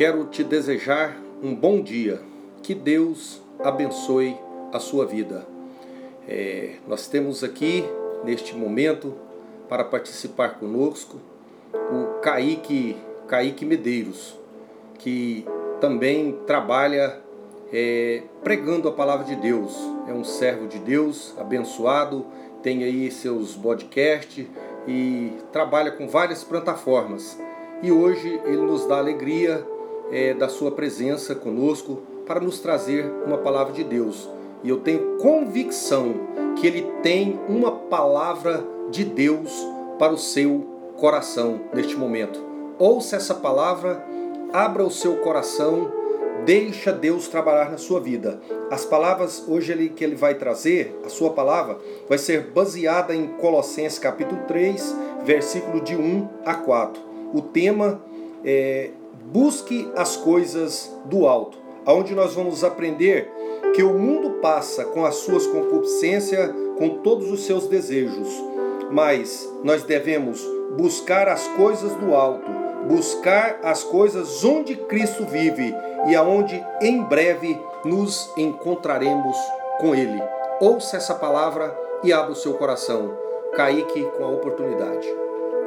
quero te desejar um bom dia. Que Deus abençoe a sua vida. É, nós temos aqui, neste momento, para participar conosco, o Kaique, Kaique Medeiros, que também trabalha é, pregando a palavra de Deus. É um servo de Deus, abençoado, tem aí seus podcasts e trabalha com várias plataformas. E hoje ele nos dá alegria é, da sua presença conosco para nos trazer uma palavra de Deus. E eu tenho convicção que ele tem uma palavra de Deus para o seu coração neste momento. Ouça essa palavra, abra o seu coração, deixa Deus trabalhar na sua vida. As palavras hoje ele, que ele vai trazer, a sua palavra, vai ser baseada em Colossenses capítulo 3, versículo de 1 a 4. O tema é busque as coisas do alto, aonde nós vamos aprender que o mundo passa com as suas concupiscências, com todos os seus desejos, mas nós devemos buscar as coisas do alto, buscar as coisas onde Cristo vive e aonde em breve nos encontraremos com Ele. Ouça essa palavra e abra o seu coração. Kaique com a oportunidade.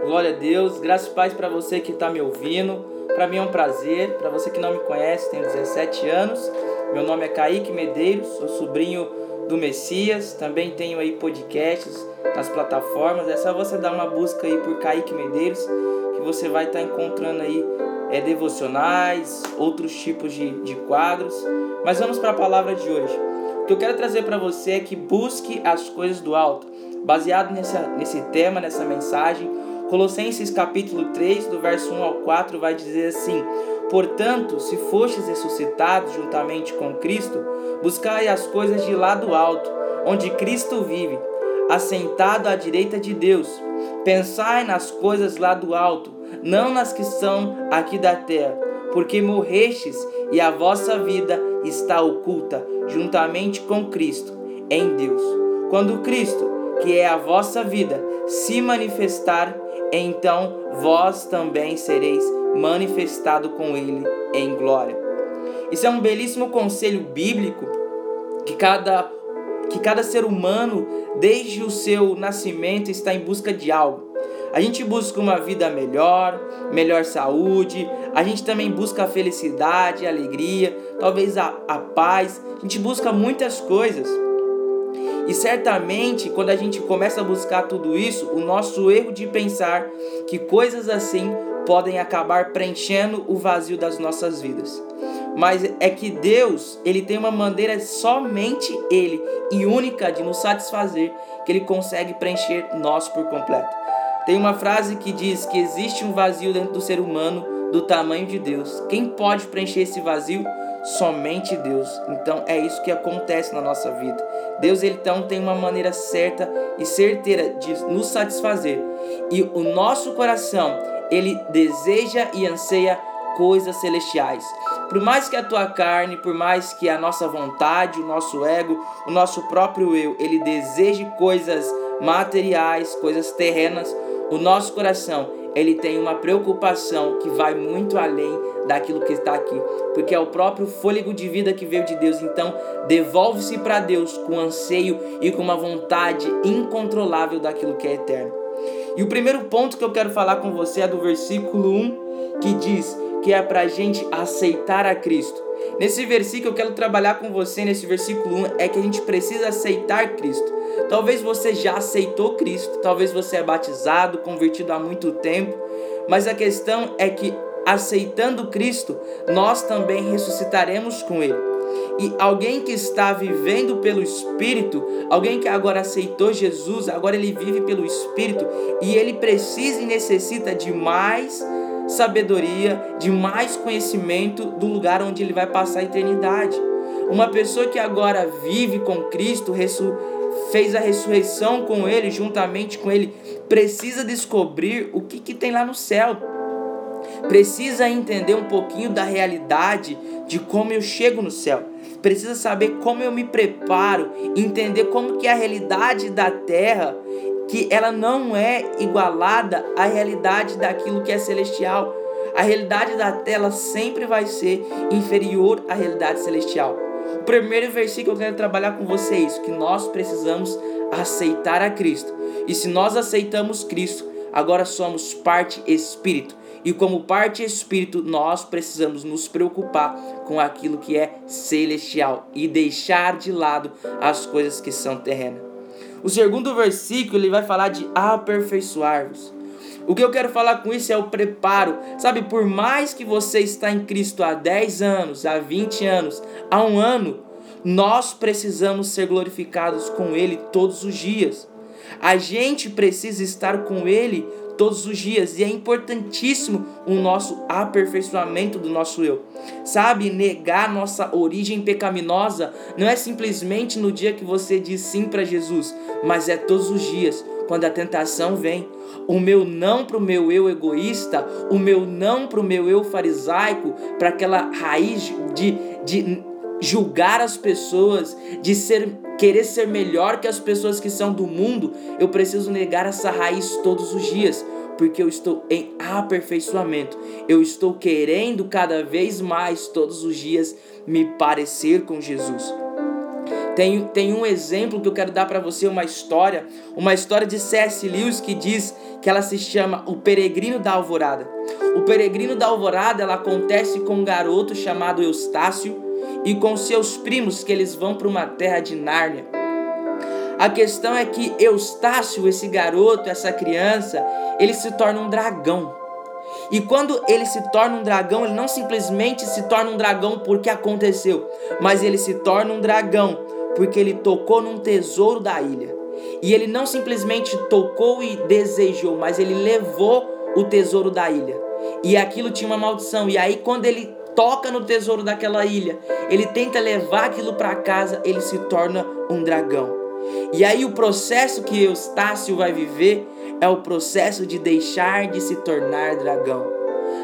Glória a Deus, graças e paz para você que está me ouvindo. Para mim é um prazer. Para você que não me conhece, tenho 17 anos. Meu nome é Kaique Medeiros, sou sobrinho do Messias. Também tenho aí podcasts nas plataformas. É só você dar uma busca aí por Kaique Medeiros que você vai estar tá encontrando aí é, devocionais, outros tipos de, de quadros. Mas vamos para a palavra de hoje. O que eu quero trazer para você é que busque as coisas do alto. Baseado nessa, nesse tema, nessa mensagem, Colossenses capítulo 3, do verso 1 ao 4, vai dizer assim: Portanto, se fostes ressuscitados juntamente com Cristo, buscai as coisas de lá do alto, onde Cristo vive, assentado à direita de Deus. Pensai nas coisas lá do alto, não nas que são aqui da terra, porque morrestes e a vossa vida está oculta juntamente com Cristo em Deus. Quando Cristo, que é a vossa vida, se manifestar, então vós também sereis manifestado com ele em glória. Isso é um belíssimo conselho bíblico que cada que cada ser humano desde o seu nascimento está em busca de algo. A gente busca uma vida melhor, melhor saúde, a gente também busca a felicidade, a alegria, talvez a, a paz, a gente busca muitas coisas. E certamente, quando a gente começa a buscar tudo isso, o nosso erro de pensar que coisas assim podem acabar preenchendo o vazio das nossas vidas. Mas é que Deus, ele tem uma maneira somente ele e única de nos satisfazer, que ele consegue preencher nós por completo. Tem uma frase que diz que existe um vazio dentro do ser humano do tamanho de Deus. Quem pode preencher esse vazio? Somente Deus. Então é isso que acontece na nossa vida. Deus ele então tem uma maneira certa e certeira de nos satisfazer. E o nosso coração, ele deseja e anseia coisas celestiais. Por mais que a tua carne, por mais que a nossa vontade, o nosso ego, o nosso próprio eu, ele deseje coisas materiais, coisas terrenas, o nosso coração, ele tem uma preocupação que vai muito além daquilo que está aqui, porque é o próprio fôlego de vida que veio de Deus. Então, devolve-se para Deus com anseio e com uma vontade incontrolável daquilo que é eterno. E o primeiro ponto que eu quero falar com você é do versículo 1, que diz que é para a gente aceitar a Cristo. Nesse versículo eu quero trabalhar com você, nesse versículo 1, é que a gente precisa aceitar Cristo. Talvez você já aceitou Cristo, talvez você é batizado, convertido há muito tempo, mas a questão é que aceitando Cristo, nós também ressuscitaremos com Ele. E alguém que está vivendo pelo Espírito, alguém que agora aceitou Jesus, agora ele vive pelo Espírito e ele precisa e necessita de mais sabedoria, de mais conhecimento do lugar onde ele vai passar a eternidade. Uma pessoa que agora vive com Cristo, fez a ressurreição com ele, juntamente com ele, precisa descobrir o que, que tem lá no céu. Precisa entender um pouquinho da realidade de como eu chego no céu. Precisa saber como eu me preparo, entender como que é a realidade da terra, que ela não é igualada à realidade daquilo que é celestial. a realidade da tela sempre vai ser inferior à realidade celestial. O primeiro versículo que eu quero trabalhar com você é isso, que nós precisamos aceitar a Cristo. E se nós aceitamos Cristo, agora somos parte espírito. E como parte espírito, nós precisamos nos preocupar com aquilo que é celestial e deixar de lado as coisas que são terrenas. O segundo versículo ele vai falar de aperfeiçoar-vos. O que eu quero falar com isso é o preparo. Sabe, por mais que você está em Cristo há 10 anos, há 20 anos, há um ano, nós precisamos ser glorificados com Ele todos os dias. A gente precisa estar com Ele todos os dias e é importantíssimo o nosso aperfeiçoamento do nosso eu. Sabe, negar nossa origem pecaminosa não é simplesmente no dia que você diz sim para Jesus, mas é todos os dias, quando a tentação vem. O meu não para o meu eu egoísta, o meu não para o meu eu farisaico, para aquela raiz de, de julgar as pessoas, de ser querer ser melhor que as pessoas que são do mundo, eu preciso negar essa raiz todos os dias, porque eu estou em aperfeiçoamento. Eu estou querendo cada vez mais todos os dias me parecer com Jesus. Tem, tem um exemplo que eu quero dar para você, uma história, uma história de C.S. Lewis que diz que ela se chama O Peregrino da Alvorada. O Peregrino da Alvorada ela acontece com um garoto chamado Eustácio e com seus primos que eles vão para uma terra de Nárnia. A questão é que Eustácio, esse garoto, essa criança, ele se torna um dragão. E quando ele se torna um dragão, ele não simplesmente se torna um dragão porque aconteceu, mas ele se torna um dragão porque ele tocou num tesouro da ilha. E ele não simplesmente tocou e desejou, mas ele levou o tesouro da ilha. E aquilo tinha uma maldição. E aí, quando ele toca no tesouro daquela ilha, ele tenta levar aquilo para casa, ele se torna um dragão. E aí, o processo que Eustácio vai viver é o processo de deixar de se tornar dragão.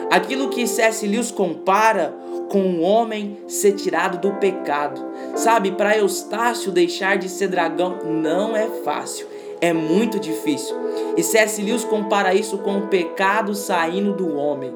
Aquilo que C.S. Lewis compara com o homem ser tirado do pecado. Sabe, para Eustácio deixar de ser dragão não é fácil, é muito difícil. E C.S. Lewis compara isso com o pecado saindo do homem.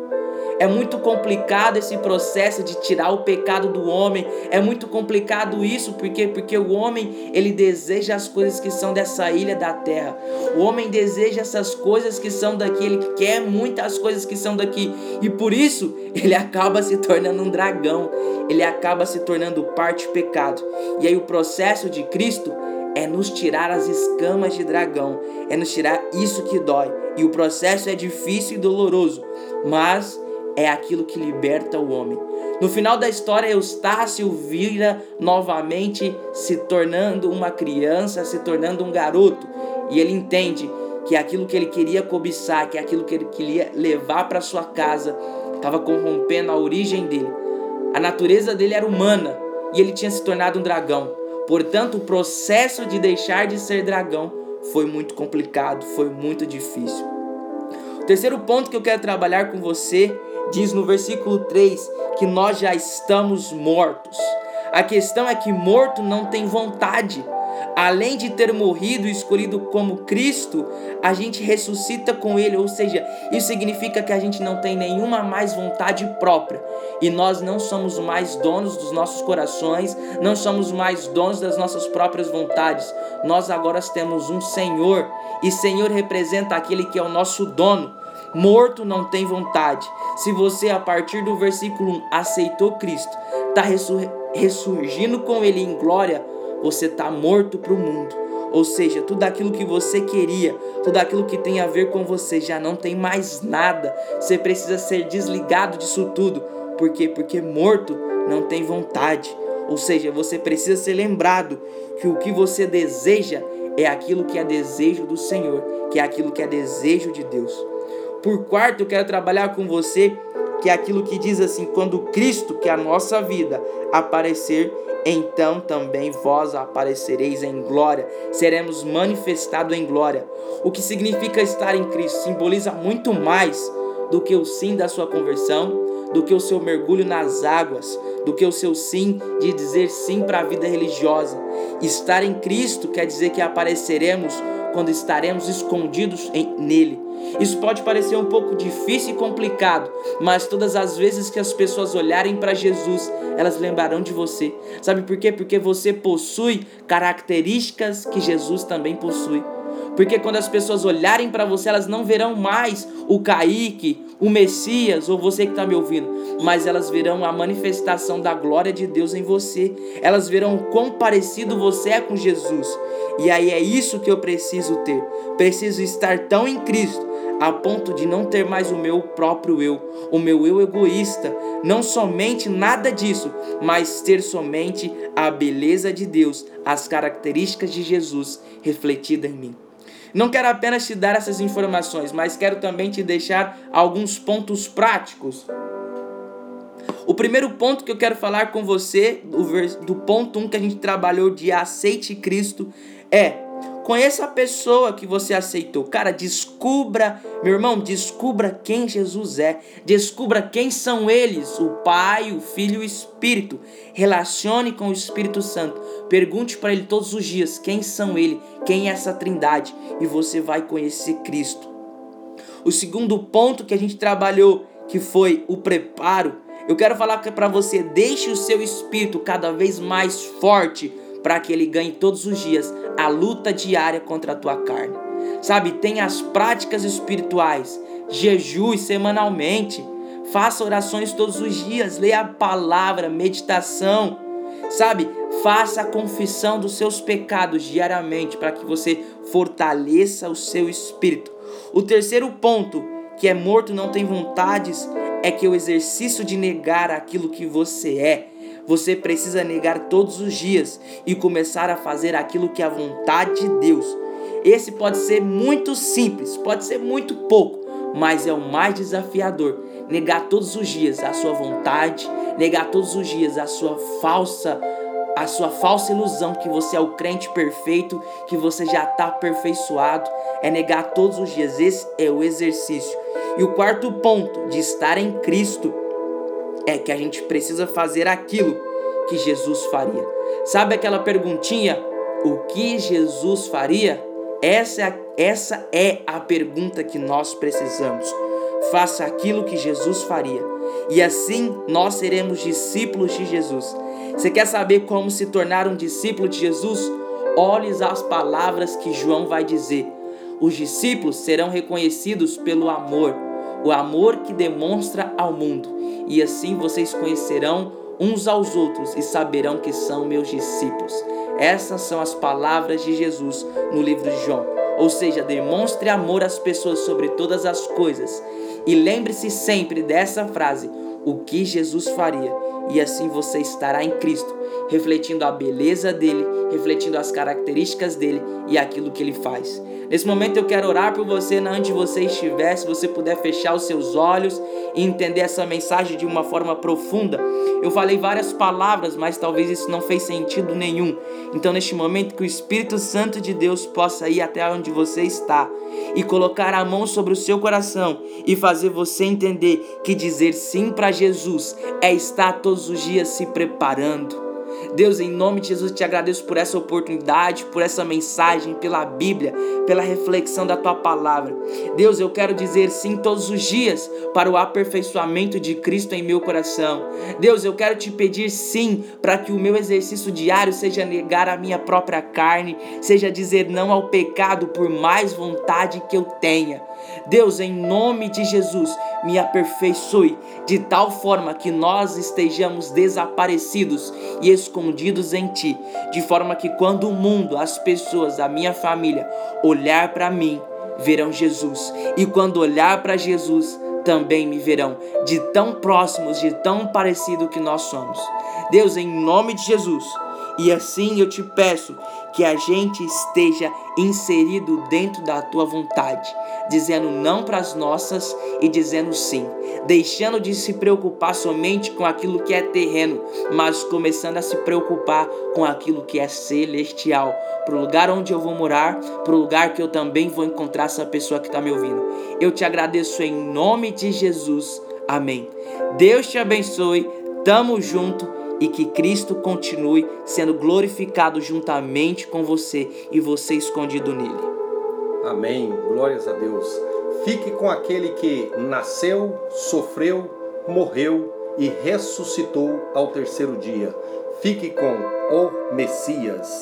É muito complicado esse processo de tirar o pecado do homem. É muito complicado isso, porque porque o homem, ele deseja as coisas que são dessa ilha da terra. O homem deseja essas coisas que são daqui, ele quer muitas coisas que são daqui. E por isso, ele acaba se tornando um dragão. Ele acaba se tornando parte do pecado. E aí o processo de Cristo é nos tirar as escamas de dragão, é nos tirar isso que dói. E o processo é difícil e doloroso, mas é aquilo que liberta o homem. No final da história, Eustácio vira novamente se tornando uma criança, se tornando um garoto, e ele entende que aquilo que ele queria cobiçar, que aquilo que ele queria levar para sua casa, estava corrompendo a origem dele. A natureza dele era humana e ele tinha se tornado um dragão. Portanto, o processo de deixar de ser dragão foi muito complicado, foi muito difícil. O terceiro ponto que eu quero trabalhar com você diz no versículo 3 que nós já estamos mortos. A questão é que morto não tem vontade. Além de ter morrido e escolhido como Cristo, a gente ressuscita com Ele, ou seja, isso significa que a gente não tem nenhuma mais vontade própria e nós não somos mais donos dos nossos corações, não somos mais donos das nossas próprias vontades. Nós agora temos um Senhor e Senhor representa aquele que é o nosso dono. Morto não tem vontade. Se você, a partir do versículo 1, aceitou Cristo, está ressurgindo com Ele em glória, você está morto para o mundo. Ou seja, tudo aquilo que você queria, tudo aquilo que tem a ver com você já não tem mais nada. Você precisa ser desligado disso tudo. Por quê? Porque morto não tem vontade. Ou seja, você precisa ser lembrado que o que você deseja é aquilo que é desejo do Senhor, que é aquilo que é desejo de Deus. Por quarto, eu quero trabalhar com você que é aquilo que diz assim: quando Cristo, que é a nossa vida, aparecer, então também vós aparecereis em glória, seremos manifestados em glória. O que significa estar em Cristo? Simboliza muito mais do que o sim da sua conversão, do que o seu mergulho nas águas, do que o seu sim de dizer sim para a vida religiosa. Estar em Cristo quer dizer que apareceremos quando estaremos escondidos em, nele. Isso pode parecer um pouco difícil e complicado, mas todas as vezes que as pessoas olharem para Jesus, elas lembrarão de você. Sabe por quê? Porque você possui características que Jesus também possui. Porque quando as pessoas olharem para você, elas não verão mais o Kaique, o Messias ou você que está me ouvindo, mas elas verão a manifestação da glória de Deus em você. Elas verão o quão parecido você é com Jesus. E aí é isso que eu preciso ter. Preciso estar tão em Cristo a ponto de não ter mais o meu próprio eu, o meu eu egoísta, não somente nada disso, mas ter somente a beleza de Deus, as características de Jesus refletida em mim. Não quero apenas te dar essas informações, mas quero também te deixar alguns pontos práticos. O primeiro ponto que eu quero falar com você, do, ponto 1 um que a gente trabalhou de aceite Cristo, é Conheça a pessoa que você aceitou. Cara, descubra, meu irmão, descubra quem Jesus é. Descubra quem são eles: o Pai, o Filho e o Espírito. Relacione com o Espírito Santo. Pergunte para ele todos os dias quem são ele, quem é essa Trindade, e você vai conhecer Cristo. O segundo ponto que a gente trabalhou, que foi o preparo, eu quero falar para você: deixe o seu espírito cada vez mais forte para que ele ganhe todos os dias a luta diária contra a tua carne. Sabe, tenha as práticas espirituais, jejue semanalmente, faça orações todos os dias, leia a palavra, meditação. Sabe, faça a confissão dos seus pecados diariamente para que você fortaleça o seu espírito. O terceiro ponto, que é morto não tem vontades, é que o exercício de negar aquilo que você é você precisa negar todos os dias e começar a fazer aquilo que é a vontade de Deus. Esse pode ser muito simples, pode ser muito pouco, mas é o mais desafiador. Negar todos os dias a sua vontade, negar todos os dias a sua falsa a sua falsa ilusão que você é o crente perfeito, que você já está aperfeiçoado, é negar todos os dias. Esse é o exercício. E o quarto ponto de estar em Cristo é que a gente precisa fazer aquilo que Jesus faria. Sabe aquela perguntinha? O que Jesus faria? Essa é a, essa é a pergunta que nós precisamos. Faça aquilo que Jesus faria. E assim nós seremos discípulos de Jesus. Você quer saber como se tornar um discípulo de Jesus? Olhe as palavras que João vai dizer. Os discípulos serão reconhecidos pelo amor, o amor que demonstra ao mundo e assim vocês conhecerão uns aos outros e saberão que são meus discípulos. Essas são as palavras de Jesus no livro de João. Ou seja, demonstre amor às pessoas sobre todas as coisas. E lembre-se sempre dessa frase: o que Jesus faria. E assim você estará em Cristo, refletindo a beleza dele, refletindo as características dele e aquilo que ele faz. Nesse momento eu quero orar por você, onde você estiver, se você puder fechar os seus olhos e entender essa mensagem de uma forma profunda. Eu falei várias palavras, mas talvez isso não fez sentido nenhum. Então, neste momento, que o Espírito Santo de Deus possa ir até onde você está e colocar a mão sobre o seu coração e fazer você entender que dizer sim para Jesus é estar todos os dias se preparando Deus, em nome de Jesus, te agradeço por essa oportunidade, por essa mensagem, pela Bíblia, pela reflexão da tua palavra. Deus, eu quero dizer sim todos os dias para o aperfeiçoamento de Cristo em meu coração. Deus, eu quero te pedir sim para que o meu exercício diário seja negar a minha própria carne, seja dizer não ao pecado por mais vontade que eu tenha. Deus, em nome de Jesus, me aperfeiçoe de tal forma que nós estejamos desaparecidos e escondidos em Ti, de forma que quando o mundo, as pessoas, a minha família olhar para mim, verão Jesus, e quando olhar para Jesus, também me verão, de tão próximos, de tão parecido que nós somos. Deus, em nome de Jesus, e assim eu te peço que a gente esteja inserido dentro da tua vontade, dizendo não para as nossas e dizendo sim, deixando de se preocupar somente com aquilo que é terreno, mas começando a se preocupar com aquilo que é celestial, para o lugar onde eu vou morar, para o lugar que eu também vou encontrar essa pessoa que está me ouvindo. Eu te agradeço em nome de Jesus. Amém. Deus te abençoe. Tamo junto e que Cristo continue sendo glorificado juntamente com você e você escondido nele. Amém. Glórias a Deus. Fique com aquele que nasceu, sofreu, morreu e ressuscitou ao terceiro dia. Fique com o Messias.